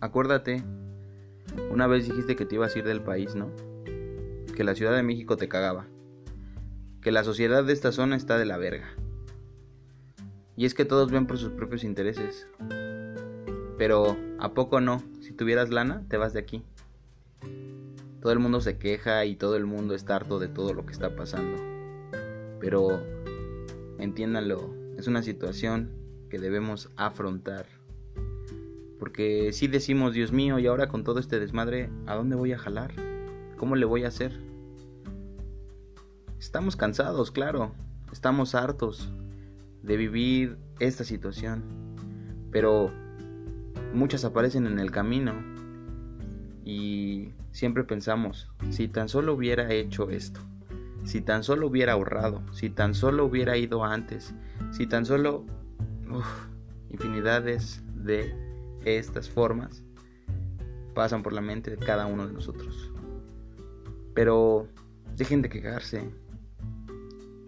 Acuérdate, una vez dijiste que te ibas a ir del país, ¿no? Que la Ciudad de México te cagaba. Que la sociedad de esta zona está de la verga. Y es que todos ven por sus propios intereses. Pero, ¿a poco no? Si tuvieras lana, te vas de aquí. Todo el mundo se queja y todo el mundo está harto de todo lo que está pasando. Pero, entiéndanlo, es una situación que debemos afrontar. Porque si decimos, Dios mío, y ahora con todo este desmadre, ¿a dónde voy a jalar? ¿Cómo le voy a hacer? Estamos cansados, claro, estamos hartos de vivir esta situación, pero muchas aparecen en el camino y siempre pensamos, si tan solo hubiera hecho esto, si tan solo hubiera ahorrado, si tan solo hubiera ido antes, si tan solo infinidades de estas formas pasan por la mente de cada uno de nosotros. Pero dejen de quejarse.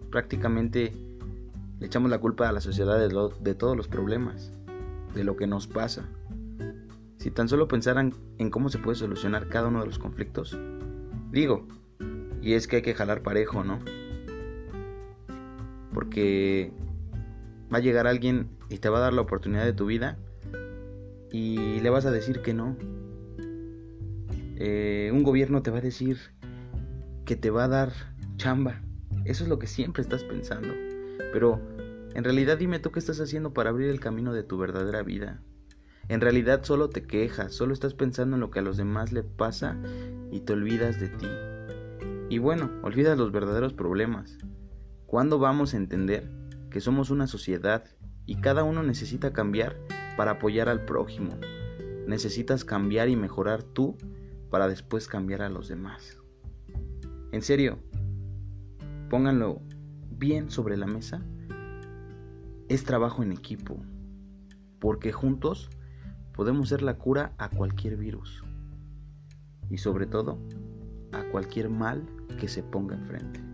Prácticamente le echamos la culpa a la sociedad de, de todos los problemas, de lo que nos pasa. Si tan solo pensaran en cómo se puede solucionar cada uno de los conflictos, digo, y es que hay que jalar parejo, ¿no? Porque va a llegar alguien y te va a dar la oportunidad de tu vida y le vas a decir que no. Eh, un gobierno te va a decir que te va a dar chamba. Eso es lo que siempre estás pensando. Pero en realidad dime tú qué estás haciendo para abrir el camino de tu verdadera vida. En realidad solo te quejas, solo estás pensando en lo que a los demás le pasa y te olvidas de ti. Y bueno, olvidas los verdaderos problemas. ¿Cuándo vamos a entender que somos una sociedad y cada uno necesita cambiar para apoyar al prójimo. Necesitas cambiar y mejorar tú para después cambiar a los demás. En serio, pónganlo bien sobre la mesa. Es trabajo en equipo, porque juntos podemos ser la cura a cualquier virus y sobre todo a cualquier mal que se ponga enfrente.